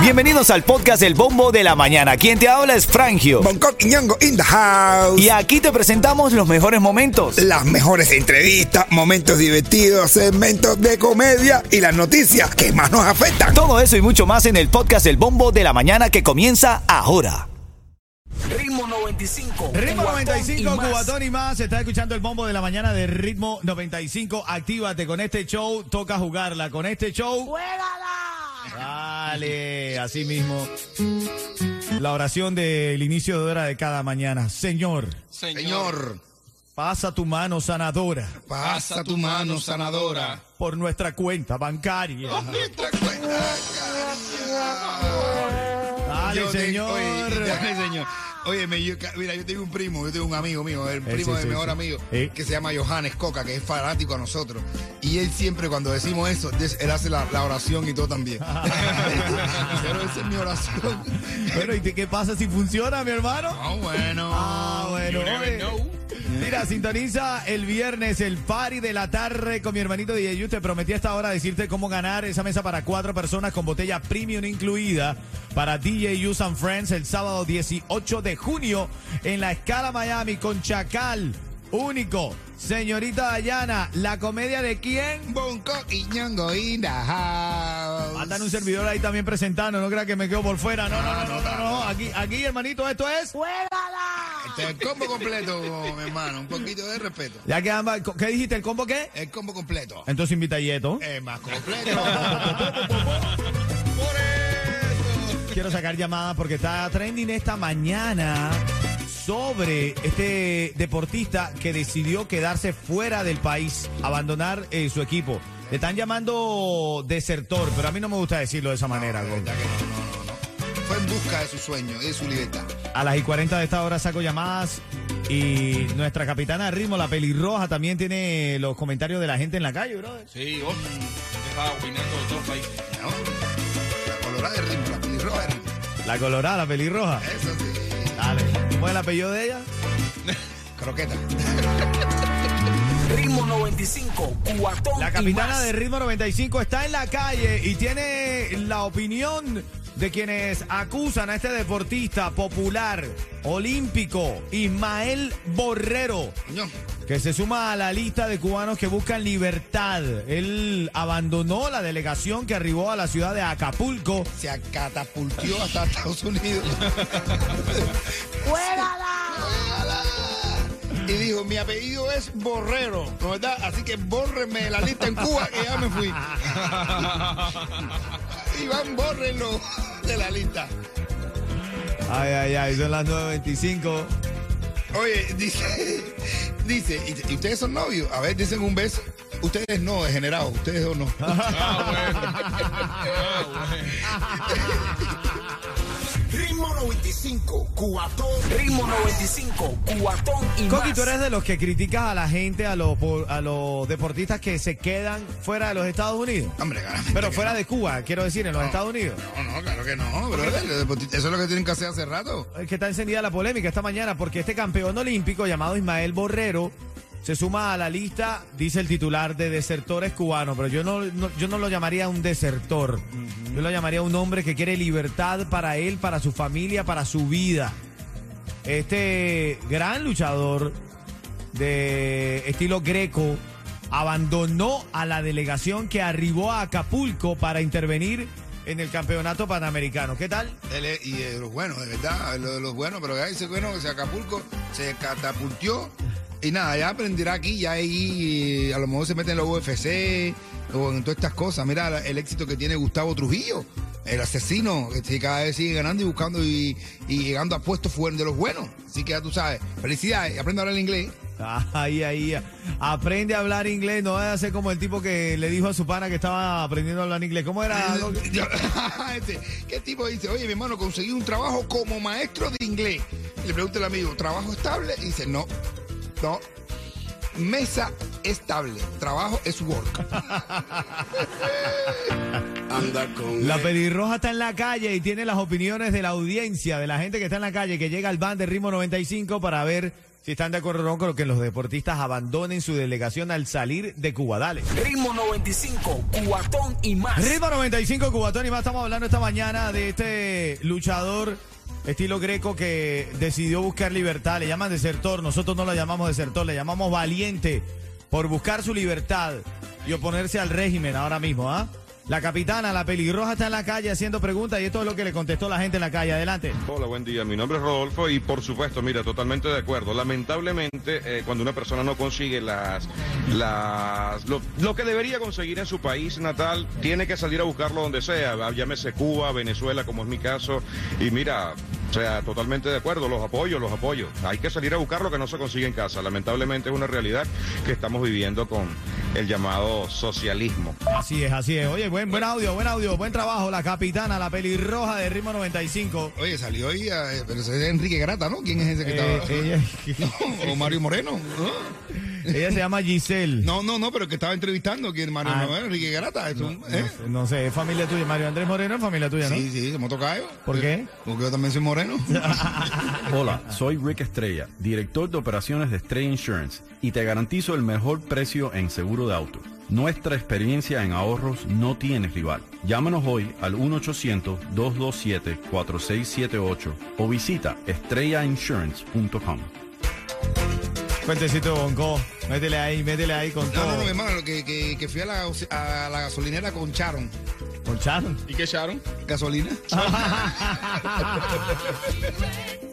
Bienvenidos al podcast El Bombo de la Mañana. Quien te habla es Frangio. Bangkok y Ñongo in the house. Y aquí te presentamos los mejores momentos. Las mejores entrevistas, momentos divertidos, segmentos de comedia y las noticias que más nos afectan. Todo eso y mucho más en el podcast El Bombo de la Mañana que comienza ahora. Ritmo 95. Ritmo Cubatón 95, y. Cubatón y más. Está escuchando el bombo de la mañana de Ritmo 95. Actívate con este show. Toca jugarla. Con este show. Dale, así mismo. La oración del inicio de hora de cada mañana. Señor, Señor, pasa tu mano sanadora pasa tu mano sanadora. por nuestra cuenta bancaria. Nuestra cuenta Dale, Yo te- señor. Oye, dale, señor. Oye, me- yo ca- mira, yo tengo un primo, yo tengo un amigo mío, el Eh, primo sí, de sí, mi mejor sí. amigo, Eh. que se llama Johannes Coca, que es fanático a nosotros. Y él siempre, cuando decimos eso, él hace la, la oración y todo también. Pero esa es mi oración. Bueno, ¿y qué pasa si funciona, mi hermano? Ah, bueno. Ah, bueno. Mira, sintoniza el viernes el party de la tarde con mi hermanito DJ Yu. Te prometí a esta hora decirte cómo ganar esa mesa para cuatro personas con botella premium incluida para DJ Use and Friends el sábado 18 de junio en la Escala Miami con Chacal. Único. Señorita Dayana, ¿la comedia de quién? Bangkok y Ñongo in the house. Andan un servidor ahí también presentando, no crea que me quedo por fuera. No, no, no, no, no, no. Aquí, aquí, hermanito, esto es. Este es el combo completo, mi hermano. Un poquito de respeto. Ya que ambas- ¿Qué dijiste? ¿El combo qué? El combo completo. Entonces invita a Yeto. Es más completo. Por eso. Quiero sacar llamada porque está trending esta mañana sobre este deportista que decidió quedarse fuera del país, abandonar eh, su equipo. Le están llamando desertor, pero a mí no me gusta decirlo de esa manera. La Gon. verdad que no, no, no, no. Fue en busca de su sueño y de su libertad. A las y 40 de esta hora saco llamadas y nuestra capitana de ritmo, la pelirroja, también tiene los comentarios de la gente en la calle, brother. Sí, hoy estaba opinando de todos los países. ¿no? La colorada de ritmo, la pelirroja de ritmo. La colorada, la pelirroja. Eso sí. Dale. ¿Cómo es el apellido de ella? Croqueta. Ritmo 95. Cubatón La y capitana más. de Ritmo 95 está en la calle y tiene la opinión de quienes acusan a este deportista popular olímpico, Ismael Borrero, que se suma a la lista de cubanos que buscan libertad. Él abandonó la delegación que arribó a la ciudad de Acapulco. se catapultió hasta Estados Unidos. Y dijo, mi apellido es Borrero, ¿no verdad? Así que bórreme de la lista en Cuba que ya me fui. Iván, bórrenlo de la lista. Ay, ay, ay, son las 9.25. Oye, dice, dice, ¿y, ustedes son novios? A ver, dicen un beso. Ustedes no, degenerados, ustedes dos no. Ritmo 95. Cubatón. Ritmo 95. Cubatón y Coqui, más. tú eres de los que criticas a la gente, a los, a los deportistas que se quedan fuera de los Estados Unidos. Hombre, Pero fuera no. de Cuba, quiero decir, en los Estados Unidos. No, no, claro que no, brother. Eso es lo que tienen que hacer hace rato. Es que está encendida la polémica esta mañana porque este campeón olímpico llamado Ismael Borrero se suma a la lista, dice el titular, de desertores cubanos, pero yo no, no- yo no lo llamaría un desertor. Yo lo llamaría un hombre que quiere libertad para él, para su familia, para su vida. Este gran luchador de estilo greco abandonó a la delegación que arribó a Acapulco para intervenir en el campeonato panamericano. ¿Qué tal? Y de los buenos, de verdad, de los buenos, pero ya dice bueno que se Acapulco se catapultió y nada, ya aprenderá aquí, ya ahí a lo mejor se mete en la UFC o en todas estas cosas. Mira el éxito que tiene Gustavo Trujillo, el asesino, que sí, cada vez sigue ganando y buscando y, y llegando a puestos fuera de los buenos. Así que ya tú sabes, felicidades, aprende a hablar inglés. Ahí, ahí. Aprende a hablar inglés. No vaya a ser como el tipo que le dijo a su pana que estaba aprendiendo a hablar inglés. ¿Cómo era? Este, ¿Qué tipo dice? Oye, mi hermano, conseguí un trabajo como maestro de inglés. Le pregunta el amigo, ¿trabajo estable? Y dice, no, no. Mesa estable. Trabajo es work. Anda con. La pelirroja está en la calle y tiene las opiniones de la audiencia, de la gente que está en la calle, que llega al van de ritmo 95 para ver si están de acuerdo o no con que los deportistas abandonen su delegación al salir de Cuba. Dale. Ritmo 95, cuatón y más. Ritmo 95, Cubatón y más. Estamos hablando esta mañana de este luchador estilo greco que decidió buscar libertad. Le llaman desertor. Nosotros no lo llamamos desertor, le llamamos valiente por buscar su libertad y oponerse al régimen ahora mismo, ¿ah? La capitana, la pelirroja, está en la calle haciendo preguntas y esto es lo que le contestó la gente en la calle. Adelante. Hola, buen día. Mi nombre es Rodolfo y por supuesto, mira, totalmente de acuerdo. Lamentablemente, eh, cuando una persona no consigue las, las lo, lo que debería conseguir en su país natal, tiene que salir a buscarlo donde sea. Llámese Cuba, Venezuela, como es mi caso. Y mira, o sea, totalmente de acuerdo, los apoyo, los apoyo. Hay que salir a buscar lo que no se consigue en casa. Lamentablemente es una realidad que estamos viviendo con el llamado socialismo. Así es, así es. Oye, buen, buen audio, buen audio, buen trabajo. La capitana, la pelirroja de ritmo 95. Oye, salió ahí, eh, pero ese es Enrique Grata, ¿no? ¿Quién es ese que Eh, estaba? ella, No, o Mario Moreno. ¿no? ella se llama Giselle. No, no, no, pero que estaba entrevistando, ¿quién? Mario Ah. Moreno, Enrique Grata. es un- No ¿eh? sé, no sé, es familia tuya. Mario Andrés Moreno es familia tuya, ¿no? Sí, sí, somos tocayo. ¿Por qué? Porque yo también soy moreno. Hola, soy Rick Estrella, director de operaciones de Estrella Insurance y te garantizo el mejor precio en seguro de auto. Nuestra experiencia en ahorros no tiene rival. Llámanos hoy al 1-800-227-4678 o visita estrellainsurance.com. Cuentecito Bonco. Métele ahí, métele ahí con No, todo. no, no, mi hermano, que, que, que fui a la, a la gasolinera con Charon. Con Sharon. ¿Y qué echaron? ¿Gasolina?